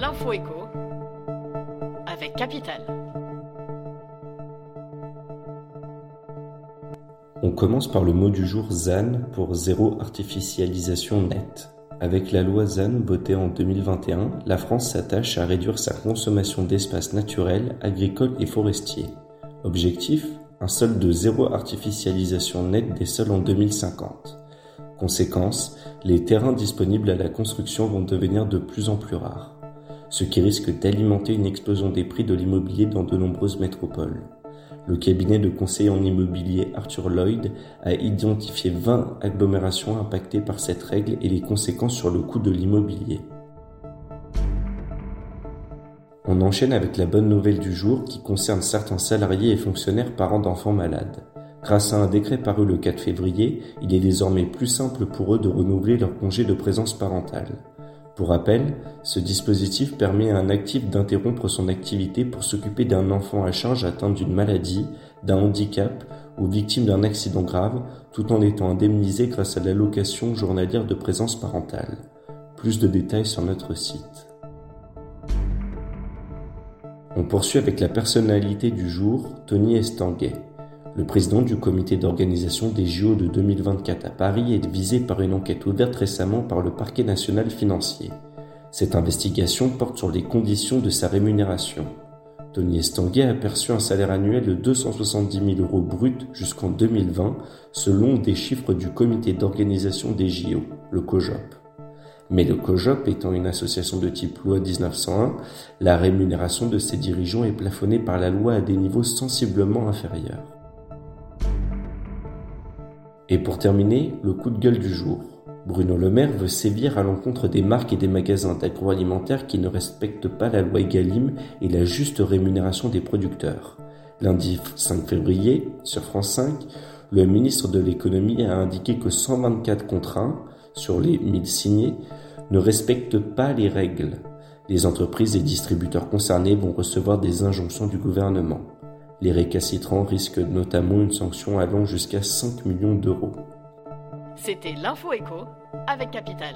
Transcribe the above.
L'info écho avec Capital. On commence par le mot du jour ZAN pour zéro artificialisation nette. Avec la loi ZAN votée en 2021, la France s'attache à réduire sa consommation d'espaces naturels, agricoles et forestiers. Objectif un sol de zéro artificialisation nette des sols en 2050. Conséquence, les terrains disponibles à la construction vont devenir de plus en plus rares, ce qui risque d'alimenter une explosion des prix de l'immobilier dans de nombreuses métropoles. Le cabinet de conseil en immobilier Arthur Lloyd a identifié 20 agglomérations impactées par cette règle et les conséquences sur le coût de l'immobilier. On enchaîne avec la bonne nouvelle du jour qui concerne certains salariés et fonctionnaires parents d'enfants malades. Grâce à un décret paru le 4 février, il est désormais plus simple pour eux de renouveler leur congé de présence parentale. Pour rappel, ce dispositif permet à un actif d'interrompre son activité pour s'occuper d'un enfant à charge atteint d'une maladie, d'un handicap ou victime d'un accident grave, tout en étant indemnisé grâce à l'allocation journalière de présence parentale. Plus de détails sur notre site. On poursuit avec la personnalité du jour, Tony Estanguet. Le président du comité d'organisation des JO de 2024 à Paris est visé par une enquête ouverte récemment par le parquet national financier. Cette investigation porte sur les conditions de sa rémunération. Tony Estanguet a perçu un salaire annuel de 270 000 euros brut jusqu'en 2020, selon des chiffres du comité d'organisation des JO, le COJOP. Mais le COJOP étant une association de type loi 1901, la rémunération de ses dirigeants est plafonnée par la loi à des niveaux sensiblement inférieurs. Et pour terminer, le coup de gueule du jour. Bruno Le Maire veut sévir à l'encontre des marques et des magasins d'agroalimentaire qui ne respectent pas la loi Egalim et la juste rémunération des producteurs. Lundi 5 février, sur France 5, le ministre de l'économie a indiqué que 124 contrats, sur les 1000 signés, ne respectent pas les règles. Les entreprises et distributeurs concernés vont recevoir des injonctions du gouvernement. Les récalcitrants risquent notamment une sanction allant jusqu'à 5 millions d'euros. C'était l'info avec Capital.